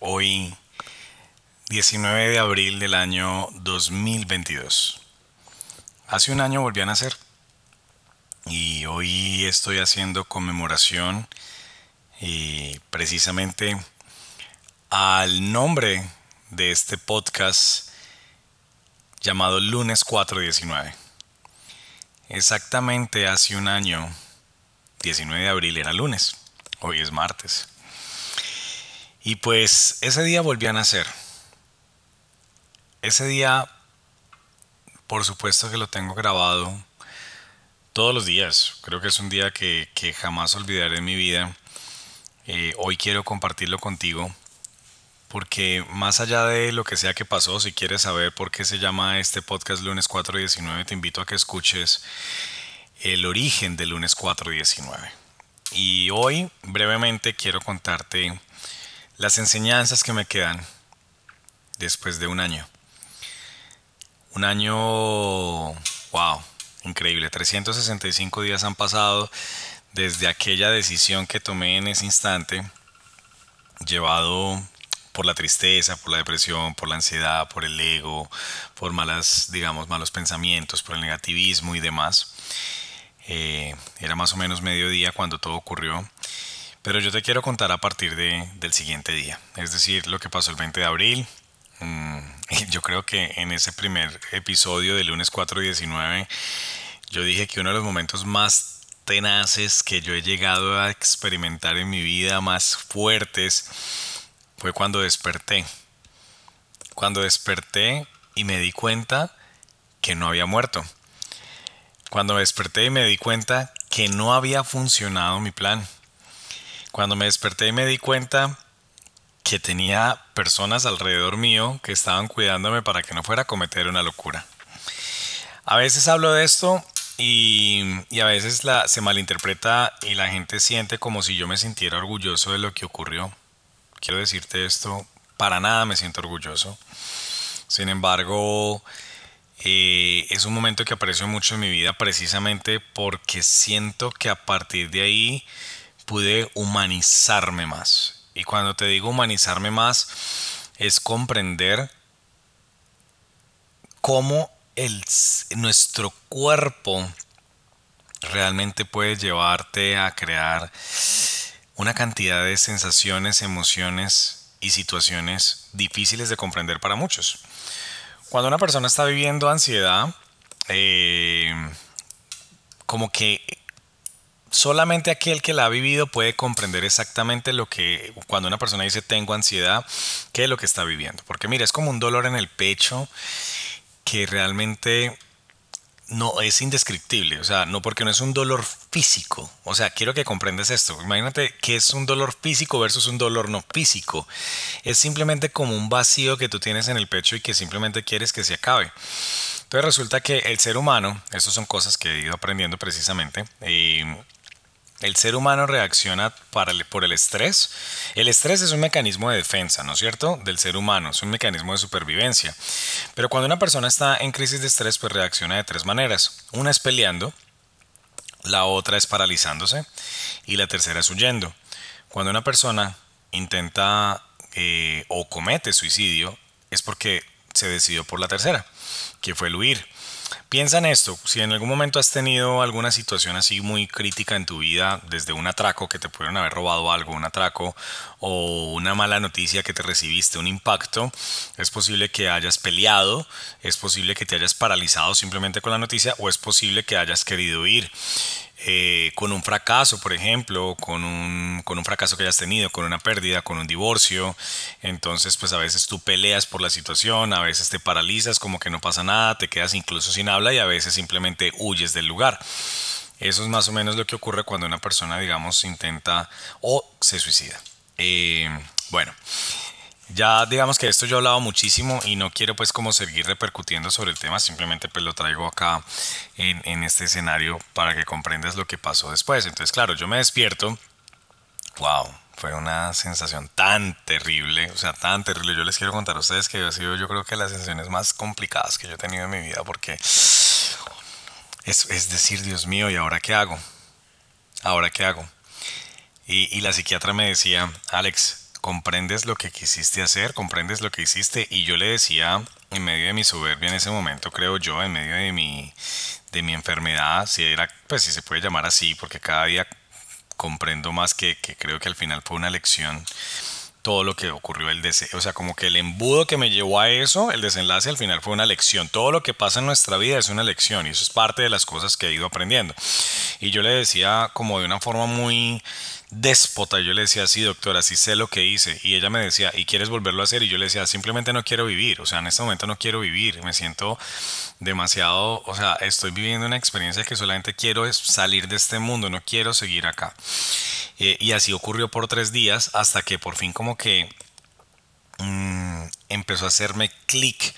Hoy 19 de abril del año 2022. Hace un año volví a nacer y hoy estoy haciendo conmemoración y precisamente al nombre de este podcast llamado Lunes 419. Exactamente hace un año 19 de abril era lunes, hoy es martes. Y pues ese día volví a nacer. Ese día, por supuesto que lo tengo grabado todos los días. Creo que es un día que, jamás olvidaré en mi vida. Eh, hoy quiero compartirlo contigo porque más allá de lo que sea que pasó, si quieres saber por qué se llama este podcast lunes 419, te invito a que escuches el origen del lunes 419. Y hoy brevemente quiero contarte las enseñanzas que me quedan después de un año. Un año, wow, increíble. 365 días han pasado desde aquella decisión que tomé en ese instante, llevado por la tristeza, por la depresión, por la ansiedad, por el ego, por malas, digamos, malos pensamientos, por el negativismo y demás. Eh, era más o menos mediodía cuando todo ocurrió. Pero yo te quiero contar a partir de, del siguiente día, es decir, lo que pasó el 20 de abril. Mm, yo creo que en ese primer episodio del lunes 419 yo dije que uno de los momentos más tenaces que yo he llegado a experimentar en mi vida, más fuertes, fue cuando desperté. Cuando desperté y me di cuenta que no había muerto. Cuando me desperté y me di cuenta que no había funcionado mi plan. Cuando me desperté y me di cuenta que tenía personas alrededor mío que estaban cuidándome para que no fuera a cometer una locura. A veces hablo de esto y, a veces la, se malinterpreta y la gente siente como si yo me sintiera orgulloso de lo que ocurrió. Quiero decirte esto, para nada me siento orgulloso. Sin embargo, eh, es un momento que aprecio mucho en mi vida precisamente porque siento que a partir de ahí pude humanizarme más. Y cuando te digo humanizarme más, es comprender cómo el, nuestro cuerpo realmente puede llevarte a crear una cantidad de sensaciones, emociones y situaciones difíciles de comprender para muchos. Cuando una persona está viviendo ansiedad, eh, como que solamente aquel que la ha vivido puede comprender exactamente lo que, cuando una persona dice tengo ansiedad, qué es lo que está viviendo. Porque mira, es como un dolor en el pecho que realmente no es indescriptible, o sea, no porque no es un dolor físico, o sea, quiero que comprendas esto, imagínate que es un dolor físico versus un dolor no físico, es simplemente como un vacío que tú tienes en el pecho y que simplemente quieres que se acabe. Entonces resulta que el ser humano, estas son cosas que he ido aprendiendo precisamente, y el ser humano reacciona por el estrés. El estrés es un mecanismo de defensa, ¿no es cierto? Del ser humano, es un mecanismo de supervivencia. Pero cuando una persona está en crisis de estrés, pues reacciona de tres maneras. Una es peleando, la otra es paralizándose y la tercera es huyendo. Cuando una persona intenta eh, o comete suicidio, es porque se decidió por la tercera, que fue el huir. Piensa en esto, si en algún momento has tenido alguna situación así muy crítica en tu vida, desde un atraco que te pudieron haber robado algo, un atraco o una mala noticia que te recibiste, un impacto, es posible que hayas peleado, es posible que te hayas paralizado simplemente con la noticia o es posible que hayas querido ir. Eh, con un fracaso, por ejemplo, con un, con un fracaso que hayas tenido, con una pérdida, con un divorcio. Entonces, pues a veces tú peleas por la situación, a veces te paralizas como que no pasa nada, te quedas incluso sin habla y a veces simplemente huyes del lugar. Eso es más o menos lo que ocurre cuando una persona, digamos, intenta o se suicida. Eh, Bueno, ya digamos que esto yo he hablado muchísimo y no quiero pues como seguir repercutiendo sobre el tema, simplemente pues lo traigo acá en, en este escenario para que comprendas lo que pasó después. Entonces, claro, yo me despierto, wow, fue una sensación tan terrible, o sea, tan terrible. Yo les quiero contar a ustedes que ha sido yo creo que las sensaciones más complicadas que yo he tenido en mi vida porque es, es decir, Dios mío, ¿y ahora qué hago? ¿Ahora qué hago? Y, y la psiquiatra me decía, Alex, comprendes lo que quisiste hacer, comprendes lo que hiciste y yo le decía en medio de mi soberbia en ese momento, creo yo, en medio de mi de mi enfermedad, si era, pues si se puede llamar así, porque cada día comprendo más que, que creo que al final fue una lección todo lo que ocurrió el deseo, o sea, como que el embudo que me llevó a eso, el desenlace al final fue una lección. Todo lo que pasa en nuestra vida es una lección y eso es parte de las cosas que he ido aprendiendo. Y yo le decía como de una forma muy déspota. Yo le decía, sí, doctora, sí sé lo que hice. Y ella me decía, ¿y quieres volverlo a hacer? Y yo le decía, simplemente no quiero vivir. O sea, en este momento no quiero vivir. Me siento demasiado, o sea, estoy viviendo una experiencia que solamente quiero es salir de este mundo, no quiero seguir acá. Eh, y así ocurrió por tres días hasta que por fin como que mm, empezó a hacerme clic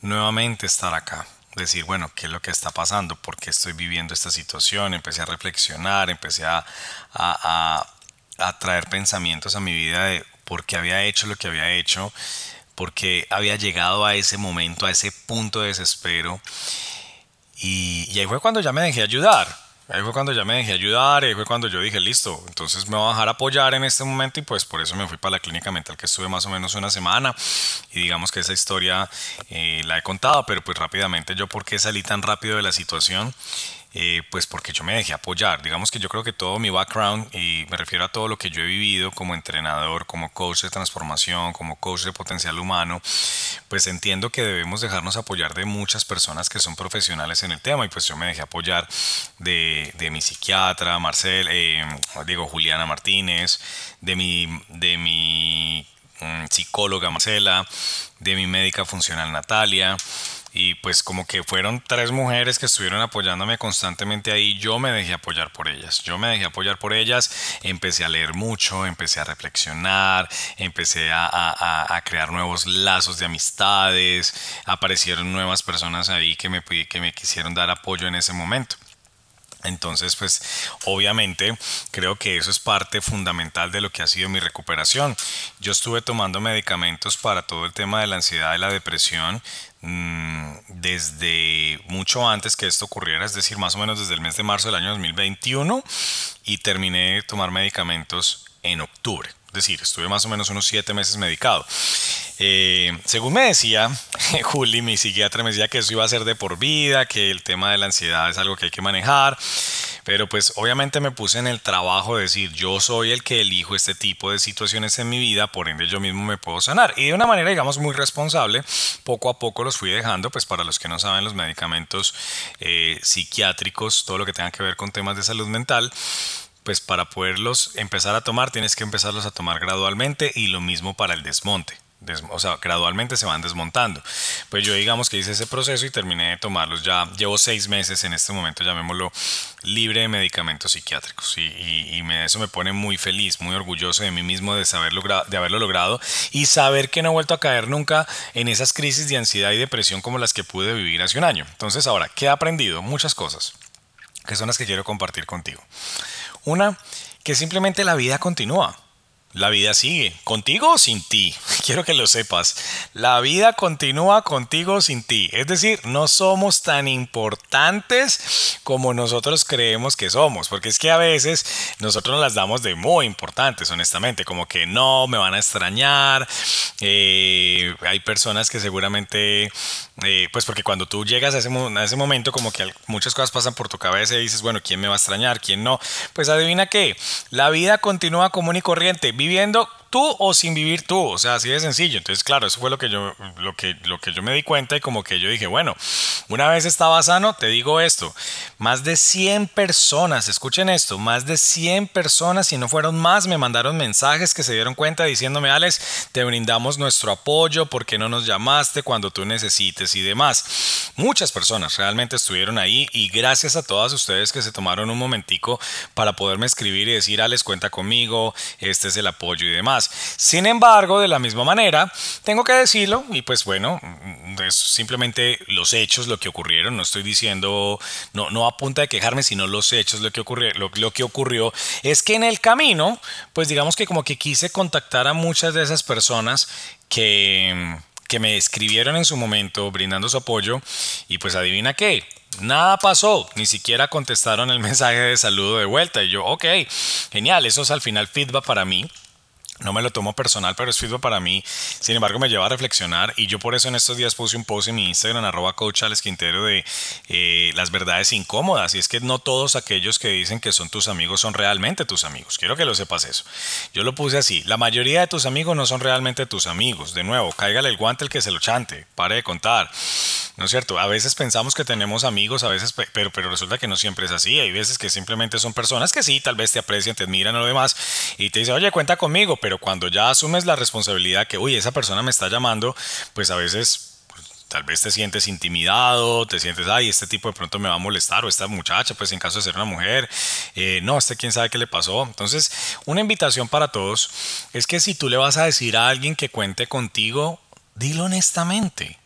nuevamente estar acá decir, bueno, ¿qué es lo que está pasando? ¿Por qué estoy viviendo esta situación? Empecé a reflexionar, empecé a, a traer pensamientos a mi vida de por qué había hecho lo que había hecho, por qué había llegado a ese momento, a ese punto de desespero. Y, y ahí fue cuando ya me dejé ayudar. Ahí fue cuando ya me dejé ayudar, ahí fue cuando yo dije, listo, entonces me voy a dejar apoyar en este momento y pues por eso me fui para la clínica mental que estuve más o menos una semana y digamos que esa historia eh, la he contado, pero pues rápidamente yo por qué salí tan rápido de la situación eh, pues porque yo me dejé apoyar. Digamos que yo creo que todo mi background, y me refiero a todo lo que yo he vivido como entrenador, como coach de transformación, como coach de potencial humano, pues entiendo que debemos dejarnos apoyar de muchas personas que son profesionales en el tema y pues yo me dejé apoyar de, de mi psiquiatra, Marcel, eh, digo Juliana Martínez, de mi, de mi mm, psicóloga Marcela, de mi médica funcional Natalia, y pues como que fueron tres mujeres que estuvieron apoyándome constantemente ahí, yo me dejé apoyar por ellas, yo me dejé apoyar por ellas, empecé a leer mucho, empecé a reflexionar, empecé a, a, a crear nuevos lazos de amistades, aparecieron nuevas personas ahí que me, que me quisieron dar apoyo en ese momento. Entonces, pues obviamente creo que eso es parte fundamental de lo que ha sido mi recuperación. Yo estuve tomando medicamentos para todo el tema de la ansiedad y la depresión mmm, desde mucho antes que esto ocurriera, es decir, más o menos desde el mes de marzo del año 2021 y terminé de tomar medicamentos en octubre. Decir, estuve más o menos unos siete meses medicado. Eh, según me decía Juli, mi psiquiatra me decía que eso iba a ser de por vida, que el tema de la ansiedad es algo que hay que manejar. Pero pues obviamente me puse en el trabajo de decir, yo soy el que elijo este tipo de situaciones en mi vida, por ende yo mismo me puedo sanar. Y de una manera, digamos, muy responsable, poco a poco los fui dejando, pues para los que no saben, los medicamentos eh, psiquiátricos, todo lo que tenga que ver con temas de salud mental, pues para poderlos empezar a tomar tienes que empezarlos a tomar gradualmente y lo mismo para el desmonte o sea, gradualmente se van desmontando. Pues yo digamos que hice ese proceso y terminé de tomarlos. Ya llevo seis meses en este momento, llamémoslo, libre de medicamentos psiquiátricos. Y, eso me pone muy feliz, muy orgulloso de mí mismo de, saber de haberlo logrado y saber que no he vuelto a caer nunca en esas crisis de ansiedad y depresión como las que pude vivir hace un año. Entonces ahora, ¿qué he aprendido? Muchas cosas, que son las que quiero compartir contigo. Una, que simplemente la vida continúa. La vida sigue, contigo o sin ti. Quiero que lo sepas. La vida continúa contigo o sin ti. Es decir, no somos tan importantes como nosotros creemos que somos. Porque es que a veces nosotros nos las damos de muy importantes, honestamente. Como que no, me van a extrañar. Eh, hay personas que seguramente, eh, pues porque cuando tú llegas a ese, a ese momento, como que muchas cosas pasan por tu cabeza y dices, bueno, ¿quién me va a extrañar? ¿Quién no? Pues adivina qué. La vida continúa común y corriente viviendo tú o sin vivir tú, o sea, así de sencillo. Entonces, claro, eso fue lo que yo lo que lo que yo me di cuenta y como que yo dije, bueno, una vez estaba sano, te digo esto, más de 100 personas, escuchen esto, más de 100 personas, si no fueron más, me mandaron mensajes que se dieron cuenta diciéndome, Alex, te brindamos nuestro apoyo, ¿por qué no nos llamaste cuando tú necesites y demás? Muchas personas realmente estuvieron ahí y gracias a todas ustedes que se tomaron un momentico para poderme escribir y decir, Alex, cuenta conmigo, este es el apoyo y demás. Sin embargo, de la misma manera, tengo que decirlo y pues bueno, es simplemente los hechos, lo que ocurrieron, no estoy diciendo, no, no a punta de quejarme, sino los hechos, lo que, ocurrió, lo que ocurrió es que en el camino, pues digamos que como que quise contactar a muchas de esas personas que que me escribieron en su momento brindando su apoyo y pues adivina qué, nada pasó, ni siquiera contestaron el mensaje de saludo de vuelta. Y yo, ok, genial, eso es al final feedback para mí no me lo tomo personal, pero es feedback para mí. Sin embargo, me lleva a reflexionar y yo por eso en estos días puse un post en mi Instagram, arroba coach Quintero, de eh, las verdades incómodas. Y es que no todos aquellos que dicen que son tus amigos son realmente tus amigos. Quiero que lo sepas eso. Yo lo puse así. La mayoría de tus amigos no son realmente tus amigos. De nuevo, cáigale el guante el que se lo chante. Pare de contar. ¿No es cierto? A veces pensamos que tenemos amigos, a veces, pero, pero resulta que no siempre es así. Hay veces que simplemente son personas que sí, tal vez te aprecian, te admiran o lo demás y te dicen, oye, cuenta conmigo, pero cuando ya asumes la responsabilidad que, uy, esa persona me está llamando, pues a veces pues, tal vez te sientes intimidado, te sientes, ay, este tipo de pronto me va a molestar, o esta muchacha, pues en caso de ser una mujer, eh, no, este quién sabe qué le pasó. Entonces, una invitación para todos es que si tú le vas a decir a alguien que cuente contigo, dilo honestamente.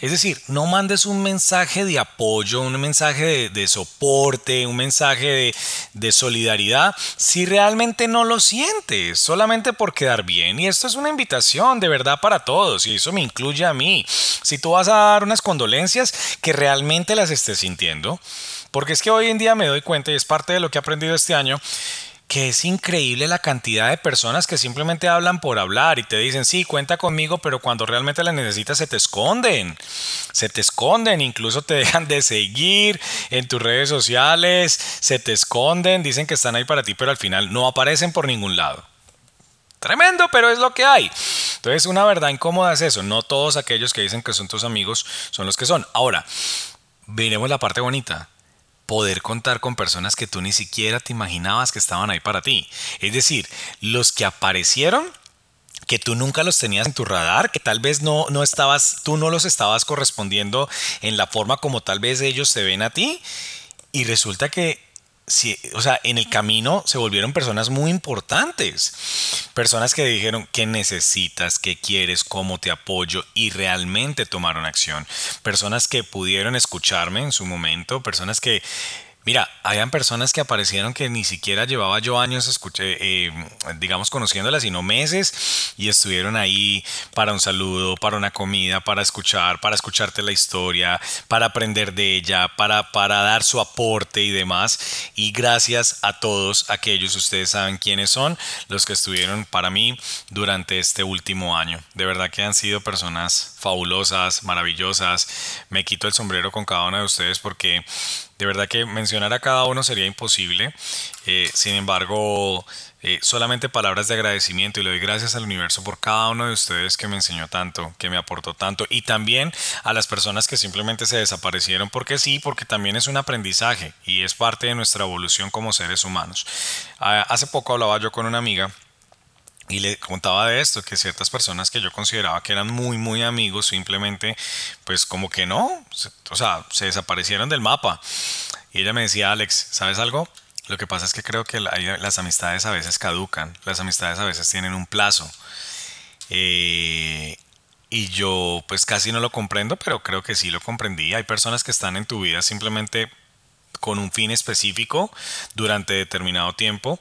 Es decir, no mandes un mensaje de apoyo, un mensaje de, soporte, un mensaje de, solidaridad si realmente no lo sientes, solamente por quedar bien. Y esto es una invitación de verdad para todos y eso me incluye a mí. Si tú vas a dar unas condolencias, que realmente las estés sintiendo. Porque es que hoy en día me doy cuenta y es parte de lo que he aprendido este año que es increíble la cantidad de personas que simplemente hablan por hablar y te dicen, sí, cuenta conmigo, pero cuando realmente la necesitas se te esconden, se te esconden, incluso te dejan de seguir en tus redes sociales, se te esconden, dicen que están ahí para ti, pero al final no aparecen por ningún lado. Tremendo, pero es lo que hay. Entonces, una verdad incómoda es eso. No todos aquellos que dicen que son tus amigos son los que son. Ahora, veremos la parte bonita poder contar con personas que tú ni siquiera te imaginabas que estaban ahí para ti. Es decir, los que aparecieron que tú nunca los tenías en tu radar, que tal vez no, no estabas, tú no los estabas correspondiendo en la forma como tal vez ellos se ven a ti. Y resulta que o sea, en el camino se volvieron personas muy importantes. Personas que dijeron qué necesitas, qué quieres, cómo te apoyo y realmente tomaron acción. Personas que pudieron escucharme en su momento, personas que Mira, habían personas que aparecieron que ni siquiera llevaba yo años, escuché, eh, digamos, conociéndolas, sino meses, y estuvieron ahí para un saludo, para una comida, para escuchar, para escucharte la historia, para aprender de ella, para, para dar su aporte y demás. Y gracias a todos aquellos, ustedes saben quiénes son, los que estuvieron para mí durante este último año. De verdad que han sido personas fabulosas, maravillosas. Me quito el sombrero con cada uno de ustedes porque de verdad que mencionar a cada uno sería imposible. Eh, sin embargo, eh, solamente palabras de agradecimiento y le doy gracias al universo por cada uno de ustedes que me enseñó tanto, que me aportó tanto y también a las personas que simplemente se desaparecieron porque sí, porque también es un aprendizaje y es parte de nuestra evolución como seres humanos. Ah, hace poco hablaba yo con una amiga y le contaba de esto, que ciertas personas que yo consideraba que eran muy, muy amigos, simplemente, pues como que no, o sea, se desaparecieron del mapa. Y ella me decía, Alex, ¿sabes algo? Lo que pasa es que creo que las amistades a veces caducan, las amistades a veces tienen un plazo. Eh, y yo pues casi no lo comprendo, pero creo que sí lo comprendí. Hay personas que están en tu vida simplemente con un fin específico durante determinado tiempo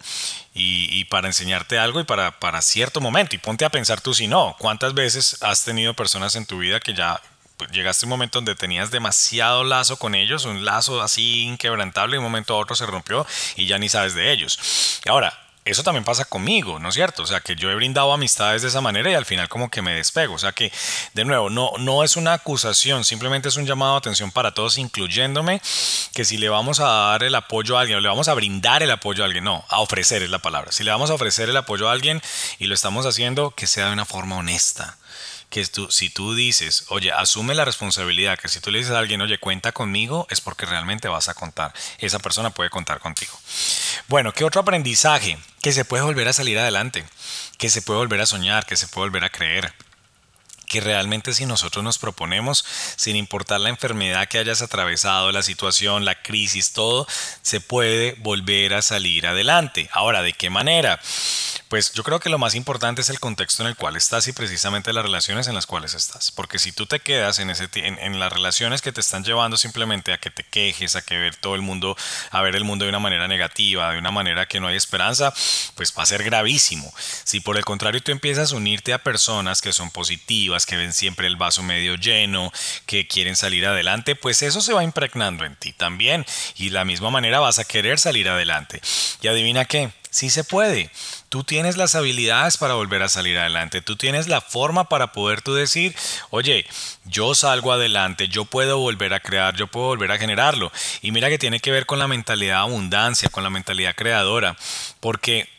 y, para enseñarte algo y para, cierto momento. Y ponte a pensar tú si no, ¿cuántas veces has tenido personas en tu vida que ya llegaste a un momento donde tenías demasiado lazo con ellos, un lazo así inquebrantable, y un momento a otro se rompió y ya ni sabes de ellos. Ahora, eso también pasa conmigo, ¿no es cierto? O sea, que yo he brindado amistades de esa manera y al final como que me despego. O sea que, de nuevo, no, no es una acusación, simplemente es un llamado de atención para todos, incluyéndome, que si le vamos a dar el apoyo a alguien o le vamos a brindar el apoyo a alguien, no, a ofrecer es la palabra. Si le vamos a ofrecer el apoyo a alguien y lo estamos haciendo, que sea de una forma honesta que si tú dices, oye, asume la responsabilidad, que si tú le dices a alguien, oye, cuenta conmigo, es porque realmente vas a contar. Esa persona puede contar contigo. Bueno, ¿qué otro aprendizaje? Que se puede volver a salir adelante, que se puede volver a soñar, que se puede volver a creer que realmente si nosotros nos proponemos, sin importar la enfermedad que hayas atravesado, la situación, la crisis, todo, se puede volver a salir adelante. Ahora, ¿de qué manera? Pues yo creo que lo más importante es el contexto en el cual estás y precisamente las relaciones en las cuales estás. Porque si tú te quedas en, ese, en, en las relaciones que te están llevando simplemente a que te quejes, a que ver todo el mundo, a ver el mundo de una manera negativa, de una manera que no hay esperanza, pues va a ser gravísimo. Si por el contrario tú empiezas a unirte a personas que son positivas, que ven siempre el vaso medio lleno, que quieren salir adelante, pues eso se va impregnando en ti también. Y de la misma manera vas a querer salir adelante. Y adivina qué, sí se puede. Tú tienes las habilidades para volver a salir adelante. Tú tienes la forma para poder tú decir, oye, yo salgo adelante, yo puedo volver a crear, yo puedo volver a generarlo. Y mira que tiene que ver con la mentalidad de abundancia, con la mentalidad creadora. Porque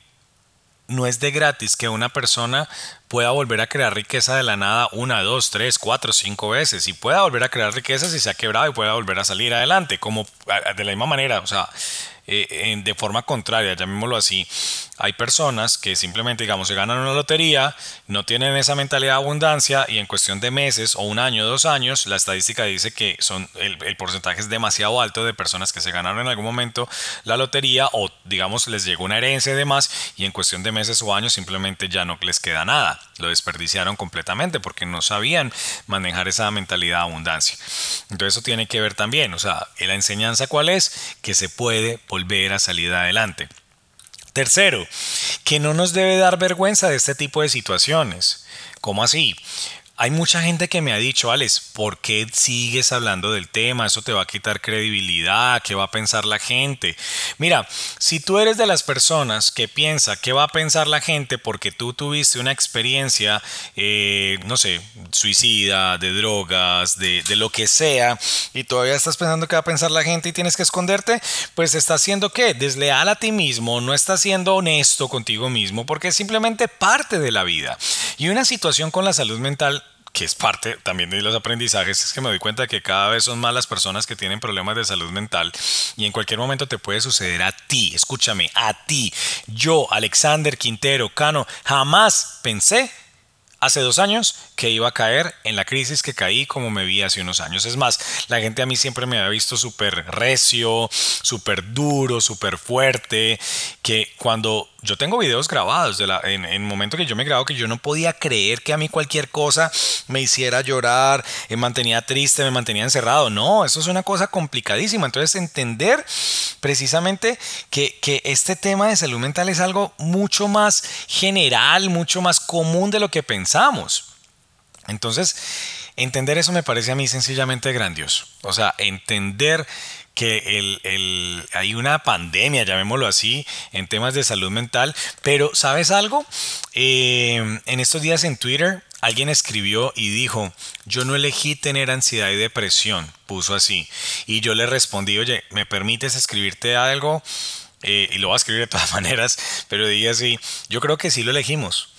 no es de gratis que una persona pueda volver a crear riqueza de la nada una, dos, tres, cuatro, cinco veces. Y pueda volver a crear riqueza si se ha quebrado y pueda volver a salir adelante, como de la misma manera, o sea, eh, de forma contraria, llamémoslo así, hay personas que simplemente, digamos, se ganan una lotería, no tienen esa mentalidad de abundancia y en cuestión de meses o un año, dos años, la estadística dice que son el, porcentaje es demasiado alto de personas que se ganaron en algún momento la lotería o, digamos, les llegó una herencia y demás y en cuestión de meses o años simplemente ya no les queda nada. Lo desperdiciaron completamente porque no sabían manejar esa mentalidad de abundancia. Entonces eso tiene que ver también, o sea, la enseñanza cuál es, que se puede volver a salir adelante. Tercero, que no nos debe dar vergüenza de este tipo de situaciones. ¿Cómo así? Hay mucha gente que me ha dicho, Alex, ¿por qué sigues hablando del tema? Eso te va a quitar credibilidad, ¿qué va a pensar la gente? Mira, si tú eres de las personas que piensa qué va a pensar la gente porque tú tuviste una experiencia, eh, no sé, suicida, de drogas, de, lo que sea, y todavía estás pensando qué va a pensar la gente y tienes que esconderte, pues estás siendo qué? Desleal a ti mismo, no estás siendo honesto contigo mismo porque es simplemente parte de la vida. Y una situación con la salud mental que es parte también de los aprendizajes, es que me doy cuenta que cada vez son más las personas que tienen problemas de salud mental y en cualquier momento te puede suceder a ti, escúchame, a ti. Yo, Alexander Quintero Cano, jamás pensé hace dos años que iba a caer en la crisis que caí como me vi hace unos años. Es más, la gente a mí siempre me había visto súper recio, súper duro, súper fuerte, que cuando yo tengo videos grabados en, el momento que yo me grabo que yo no podía creer que a mí cualquier cosa me hiciera llorar, me mantenía triste, me mantenía encerrado. No, eso es una cosa complicadísima. Entonces entender precisamente que, que este tema de salud mental es algo mucho más general, mucho más común de lo que pensamos. Entonces, entender eso me parece a mí sencillamente grandioso. O sea, entender que el, hay una pandemia, llamémoslo así, en temas de salud mental. Pero, ¿sabes algo? Eh, en estos días en Twitter alguien escribió y dijo, yo no elegí tener ansiedad y depresión, puso así. Y yo le respondí, oye, ¿me permites escribirte algo? Eh, y lo voy a escribir de todas maneras, pero dije así, yo creo que sí lo elegimos.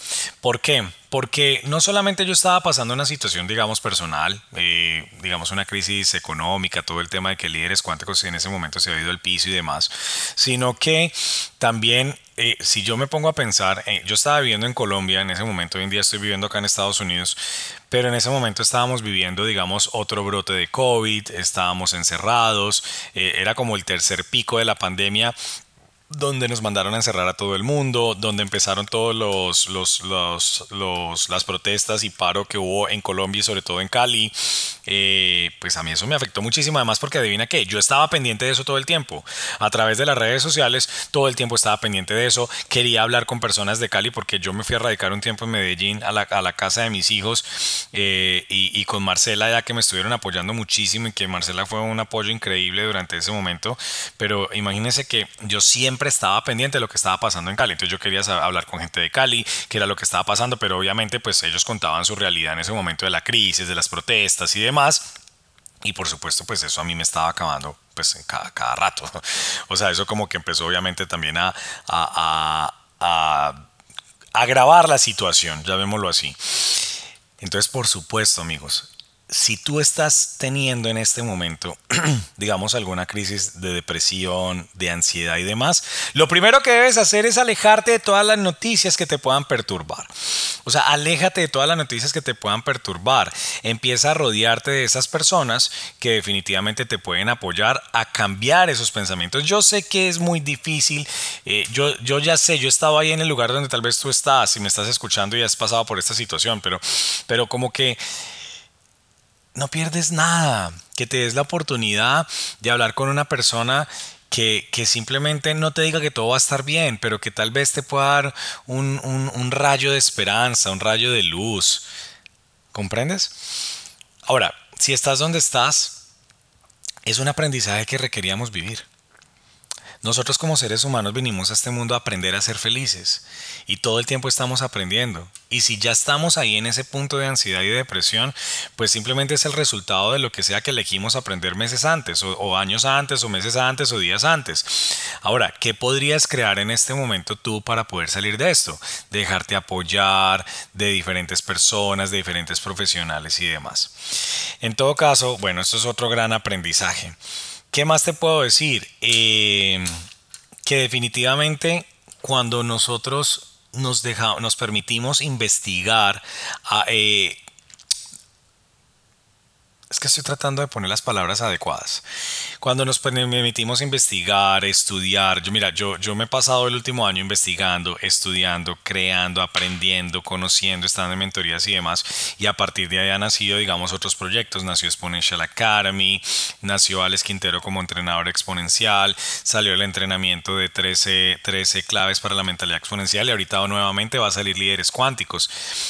¿Por qué? Porque no solamente yo estaba pasando una situación, digamos, personal, eh, digamos, una crisis económica, todo el tema de que líderes cuánticos en ese momento se había ido al piso y demás, sino que también, eh, si yo me pongo a pensar, eh, yo estaba viviendo en Colombia en ese momento, hoy en día estoy viviendo acá en Estados Unidos, pero en ese momento estábamos viviendo, digamos, otro brote de COVID, estábamos encerrados, era como el tercer pico de la pandemia donde nos mandaron a encerrar a todo el mundo, donde empezaron todos los, los, los, las protestas y paro que hubo en Colombia y sobre todo en Cali, eh, pues a mí eso me afectó muchísimo, además porque adivina que yo estaba pendiente de eso todo el tiempo, a través de las redes sociales, todo el tiempo estaba pendiente de eso, quería hablar con personas de Cali porque yo me fui a radicar un tiempo en Medellín a la, a la casa de mis hijos eh, y, y con Marcela ya que me estuvieron apoyando muchísimo y que Marcela fue un apoyo increíble durante ese momento, pero imagínense que yo siempre estaba pendiente de lo que estaba pasando en Cali. Entonces yo quería hablar con gente de Cali, qué era lo que estaba pasando, pero obviamente pues ellos contaban su realidad en ese momento de la crisis, de las protestas y demás. Y por supuesto pues eso a mí me estaba acabando pues en cada, cada rato. O sea, eso como que empezó obviamente también a, a, a, a agravar la situación, llamémoslo así. Entonces, por supuesto, amigos, si tú estás teniendo en este momento, digamos, alguna crisis de depresión, de ansiedad y demás, lo primero que debes hacer es alejarte de todas las noticias que te puedan perturbar. O sea, aléjate de todas las noticias que te puedan perturbar. Empieza a rodearte de esas personas que definitivamente te pueden apoyar a cambiar esos pensamientos. Yo sé que es muy difícil. Eh, yo, yo ya sé, yo he estado ahí en el lugar donde tal vez tú estás y me estás escuchando y has pasado por esta situación, pero, pero como que no pierdes nada. Que te des la oportunidad de hablar con una persona que, simplemente no te diga que todo va a estar bien, pero que tal vez te pueda dar un, un rayo de esperanza, un rayo de luz. ¿Comprendes? Ahora, si estás donde estás, es un aprendizaje que requeríamos vivir. Nosotros como seres humanos venimos a este mundo a aprender a ser felices y todo el tiempo estamos aprendiendo. Y si ya estamos ahí en ese punto de ansiedad y depresión, pues simplemente es el resultado de lo que sea que elegimos aprender meses antes o, años antes o meses antes o días antes. Ahora, ¿qué podrías crear en este momento tú para poder salir de esto? Dejarte apoyar de diferentes personas, de diferentes profesionales y demás. En todo caso, bueno, esto es otro gran aprendizaje. ¿Qué más te puedo decir? Eh, que definitivamente cuando nosotros nos, nos permitimos investigar a, eh, es que estoy tratando de poner las palabras adecuadas. Cuando nos permitimos investigar, estudiar, yo mira, yo, yo me he pasado el último año investigando, estudiando, creando, aprendiendo, conociendo, estando en mentorías y demás, y a partir de ahí han nacido, digamos, otros proyectos. Nació Exponential Academy, nació Alex Quintero como entrenador exponencial, salió el entrenamiento de 13, 13 claves para la mentalidad exponencial y ahorita nuevamente va a salir líderes cuánticos.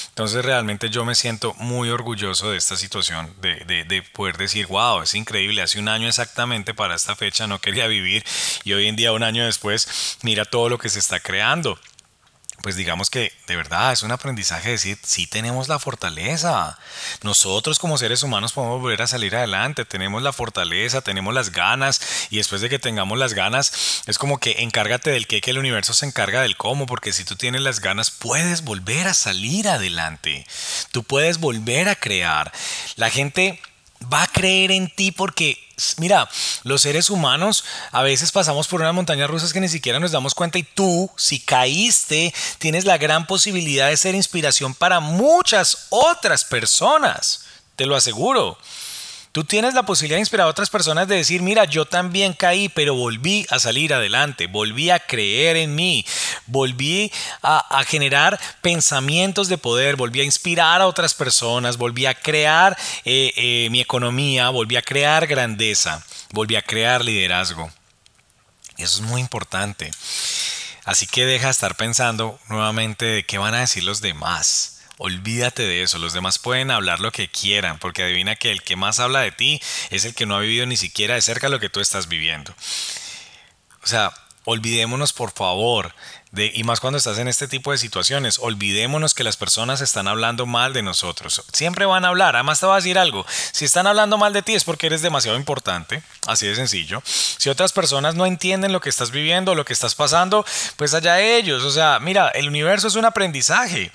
Entonces realmente yo me siento muy orgulloso de esta situación, de de poder decir, wow, es increíble, hace un año exactamente para esta fecha no quería vivir y hoy en día, un año después, mira todo lo que se está creando pues digamos que de verdad es un aprendizaje decir, sí tenemos la fortaleza. Nosotros como seres humanos podemos volver a salir adelante, tenemos la fortaleza, tenemos las ganas y después de que tengamos las ganas es como que encárgate del que, que el universo se encarga del cómo, porque si tú tienes las ganas puedes volver a salir adelante, tú puedes volver a crear. La gente va a creer en ti porque, mira, los seres humanos a veces pasamos por unas montañas rusas que ni siquiera nos damos cuenta y tú, si caíste, tienes la gran posibilidad de ser inspiración para muchas otras personas, te lo aseguro. Tú tienes la posibilidad de inspirar a otras personas de decir, mira, yo también caí, pero volví a salir adelante, volví a creer en mí, volví a, generar pensamientos de poder, volví a inspirar a otras personas, volví a crear eh, eh, mi economía, volví a crear grandeza, volví a crear liderazgo. Eso es muy importante. Así que deja de estar pensando nuevamente de qué van a decir los demás Olvídate de eso, los demás pueden hablar lo que quieran, porque adivina que el que más habla de ti es el que no ha vivido ni siquiera de cerca lo que tú estás viviendo. O sea, olvidémonos por favor y más cuando estás en este tipo de situaciones, olvidémonos que las personas están hablando mal de nosotros. Siempre van a hablar. Además te voy a decir algo. Si están hablando mal de ti es porque eres demasiado importante. Así de sencillo. Si otras personas no entienden lo que estás viviendo, lo que estás pasando, pues allá ellos. O sea, mira, el universo es un aprendizaje.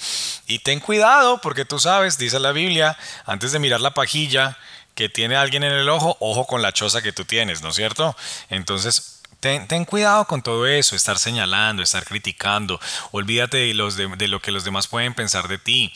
Y ten cuidado porque tú sabes, dice la Biblia, antes de mirar la pajilla que tiene alguien en el ojo, ojo con la choza que tú tienes, ¿no es cierto? Entonces, Ten, cuidado con todo eso, estar señalando, estar criticando. Olvídate de, los de lo que los demás pueden pensar de ti.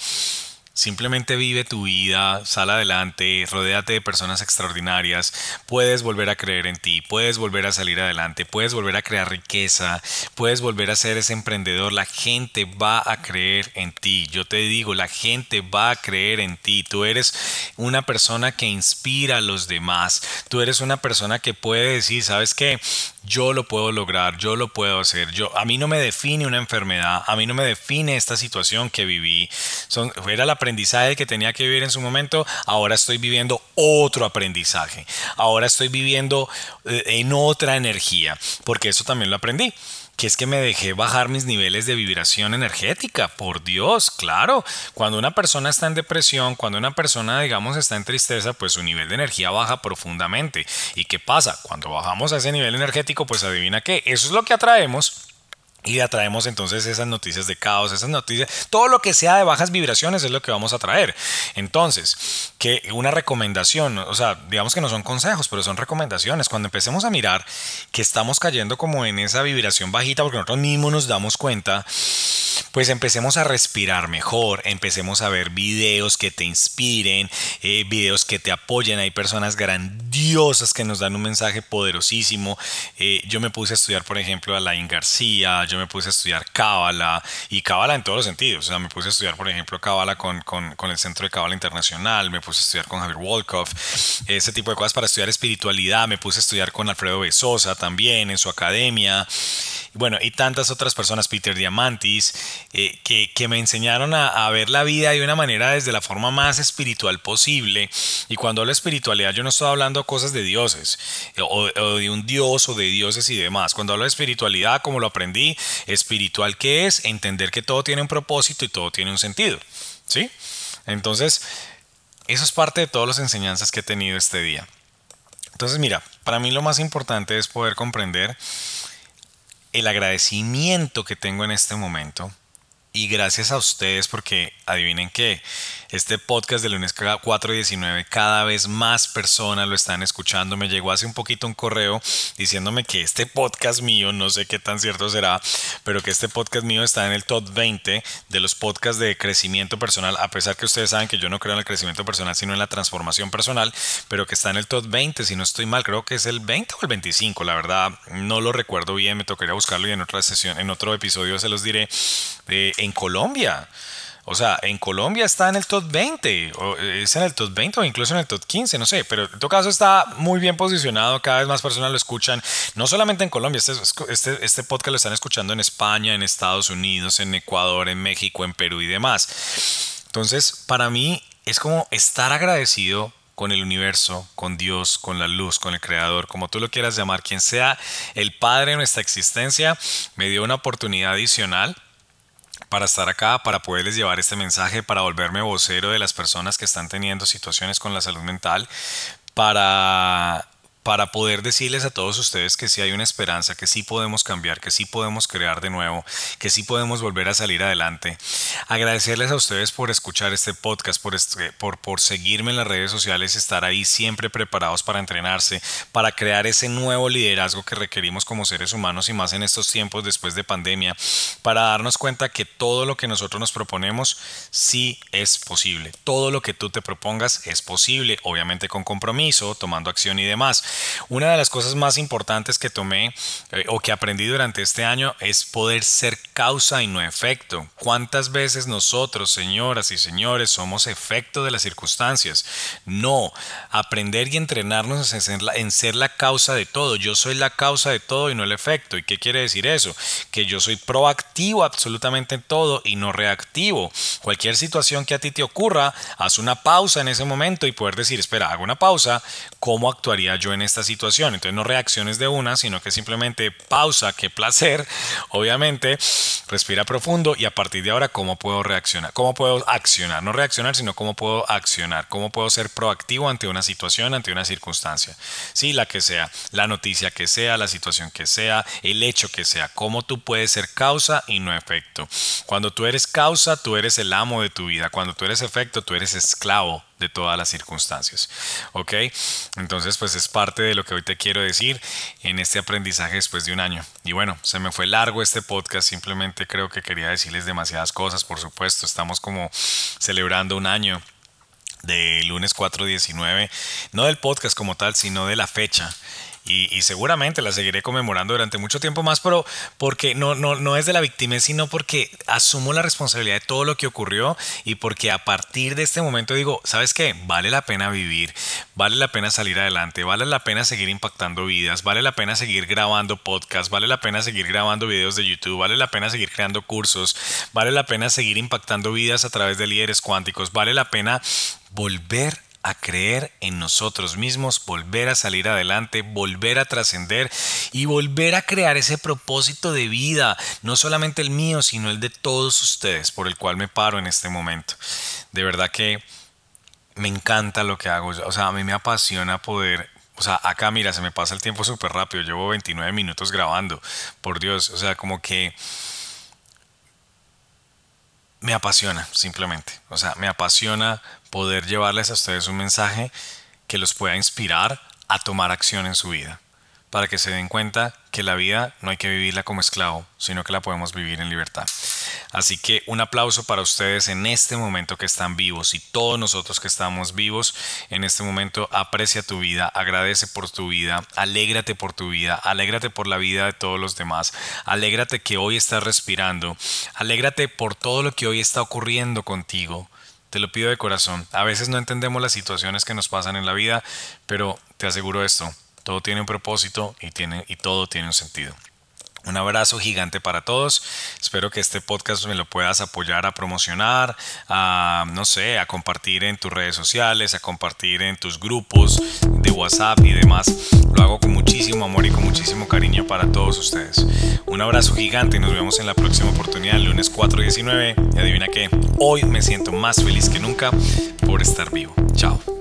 Simplemente vive tu vida, sal adelante, rodéate de personas extraordinarias, puedes volver a creer en ti, puedes volver a salir adelante, puedes volver a crear riqueza, puedes volver a ser ese emprendedor, la gente va a creer en ti, yo te digo, la gente va a creer en ti, tú eres una persona que inspira a los demás, tú eres una persona que puede decir, ¿sabes qué? Yo lo puedo lograr, yo lo puedo hacer, yo, a mí no me define una enfermedad, a mí no me define esta situación que viví, Son, era la aprendizaje que tenía que vivir en su momento, ahora estoy viviendo otro aprendizaje, ahora estoy viviendo eh, en otra energía, porque eso también lo aprendí que es que me dejé bajar mis niveles de vibración energética, por Dios, claro, cuando una persona está en depresión, cuando una persona, digamos, está en tristeza, pues su nivel de energía baja profundamente. ¿Y qué pasa? Cuando bajamos a ese nivel energético, pues adivina qué, eso es lo que atraemos y atraemos entonces esas noticias de caos, esas noticias, todo lo que sea de bajas vibraciones es lo que vamos a traer. Entonces, que una recomendación, o sea, digamos que no son consejos, pero son recomendaciones. Cuando empecemos a mirar que estamos cayendo como en esa vibración bajita, porque nosotros mismos nos damos cuenta, pues empecemos a respirar mejor, empecemos a ver videos que te inspiren, eh, videos que te apoyen. Hay personas grandiosas que nos dan un mensaje poderosísimo. Eh, yo me puse a estudiar, por ejemplo, a Lain García, yo me puse a estudiar Cábala y Cábala en todos los sentidos. O sea, me puse a estudiar, por ejemplo, Cábala con, con, con, el Centro de Cábala Internacional, me puse a estudiar con Javier Wolkoff, ese tipo de cosas para estudiar espiritualidad, me puse a estudiar con Alfredo Besosa también en su academia. Bueno, y tantas otras personas, Peter Diamantis, eh, que, me enseñaron a, ver la vida de una manera desde la forma más espiritual posible. Y cuando hablo de espiritualidad, yo no estoy hablando cosas de dioses, o, o de un dios o de dioses y demás. Cuando hablo de espiritualidad, como lo aprendí, espiritual que es entender que todo tiene un propósito y todo tiene un sentido. ¿Sí? Entonces, eso es parte de todas las enseñanzas que he tenido este día. Entonces, mira, para mí lo más importante es poder comprender el agradecimiento que tengo en este momento y gracias a ustedes porque adivinen que este podcast de lunes 419 cada vez más personas lo están escuchando. Me llegó hace un poquito un correo diciéndome que este podcast mío, no sé qué tan cierto será, pero que este podcast mío está en el top 20 de los podcasts de crecimiento personal, a pesar que ustedes saben que yo no creo en el crecimiento personal, sino en la transformación personal, pero que está en el top 20, si no estoy mal, creo que es el 20 o el 25, la verdad no lo recuerdo bien, me tocaría buscarlo y en otra sesión, en otro episodio se los diré. Eh, en Colombia. O sea, en Colombia está en el top 20, o es en el top 20 o incluso en el top 15, no sé, pero en todo caso está muy bien posicionado, cada vez más personas lo escuchan, no solamente en Colombia, este, este, este podcast lo están escuchando en España, en Estados Unidos, en Ecuador, en México, en Perú y demás. Entonces, para mí es como estar agradecido con el universo, con Dios, con la luz, con el Creador, como tú lo quieras llamar, quien sea el Padre de nuestra existencia, me dio una oportunidad adicional para estar acá, para poderles llevar este mensaje, para volverme vocero de las personas que están teniendo situaciones con la salud mental, para para poder decirles a todos ustedes que sí hay una esperanza, que sí podemos cambiar, que sí podemos crear de nuevo, que sí podemos volver a salir adelante. Agradecerles a ustedes por escuchar este podcast, por, este, por, por seguirme en las redes sociales, estar ahí siempre preparados para entrenarse, para crear ese nuevo liderazgo que requerimos como seres humanos y más en estos tiempos después de pandemia, para darnos cuenta que todo lo que nosotros nos proponemos sí es posible. Todo lo que tú te propongas es posible, obviamente con compromiso, tomando acción y demás una de las cosas más importantes que tomé eh, o que aprendí durante este año es poder ser causa y no efecto. ¿Cuántas veces nosotros, señoras y señores, somos efecto de las circunstancias? No, aprender y entrenarnos en ser, la, en ser la causa de todo. Yo soy la causa de todo y no el efecto. ¿Y qué quiere decir eso? Que yo soy proactivo absolutamente en todo y no reactivo. Cualquier situación que a ti te ocurra, haz una pausa en ese momento y poder decir, espera, hago una pausa, ¿cómo actuaría yo en esta situación. Entonces no reacciones de una, sino que simplemente pausa, qué placer, obviamente, respira profundo y a partir de ahora, ¿cómo puedo reaccionar? ¿Cómo puedo accionar? No reaccionar, sino cómo puedo accionar, cómo puedo ser proactivo ante una situación, ante una circunstancia. Sí, la que sea, la noticia que sea, la situación que sea, el hecho que sea, cómo tú puedes ser causa y no efecto. Cuando tú eres causa, tú eres el amo de tu vida. Cuando tú eres efecto, tú eres esclavo de todas las circunstancias. ¿Ok? Entonces, pues es parte de lo que hoy te quiero decir en este aprendizaje después de un año. Y bueno, se me fue largo este podcast, simplemente creo que quería decirles demasiadas cosas, por supuesto, estamos como celebrando un año de lunes 4.19, no del podcast como tal, sino de la fecha y, seguramente la seguiré conmemorando durante mucho tiempo más, pero porque no, no, no es de la víctima, sino porque asumo la responsabilidad de todo lo que ocurrió y porque a partir de este momento digo, ¿sabes qué? Vale la pena vivir, vale la pena salir adelante, vale la pena seguir impactando vidas, vale la pena seguir grabando podcasts, vale la pena seguir grabando videos de YouTube, vale la pena seguir creando cursos, vale la pena seguir impactando vidas a través de líderes cuánticos, vale la pena volver a creer en nosotros mismos, volver a salir adelante, volver a trascender y volver a crear ese propósito de vida, no solamente el mío, sino el de todos ustedes, por el cual me paro en este momento. De verdad que me encanta lo que hago, o sea, a mí me apasiona poder O sea, acá mira, se me pasa el tiempo súper rápido. Llevo 29 minutos grabando. Por Dios, o sea, como que me apasiona simplemente. O sea, me apasiona poder llevarles a ustedes un mensaje que los pueda inspirar a tomar acción en su vida para que se den cuenta que la vida no hay que vivirla como esclavo, sino que la podemos vivir en libertad. Así que un aplauso para ustedes en este momento que están vivos y todos nosotros que estamos vivos en este momento. Aprecia tu vida, agradece por tu vida, alégrate por tu vida, alégrate por la vida de todos los demás, alégrate que hoy estás respirando, alégrate por todo lo que hoy está ocurriendo contigo. Te lo pido de corazón. A veces no entendemos las situaciones que nos pasan en la vida, pero te aseguro esto, todo tiene un propósito y, tiene, y todo tiene un sentido. Un abrazo gigante para todos. Espero que este podcast me lo puedas apoyar a promocionar, a, no sé, a compartir en tus redes sociales, a compartir en tus grupos de WhatsApp y demás. Lo hago con muchísimo amor y con muchísimo cariño para todos ustedes. Un abrazo gigante y nos vemos en la próxima oportunidad, lunes 4.19. Y adivina qué, hoy me siento más feliz que nunca por estar vivo. Chao.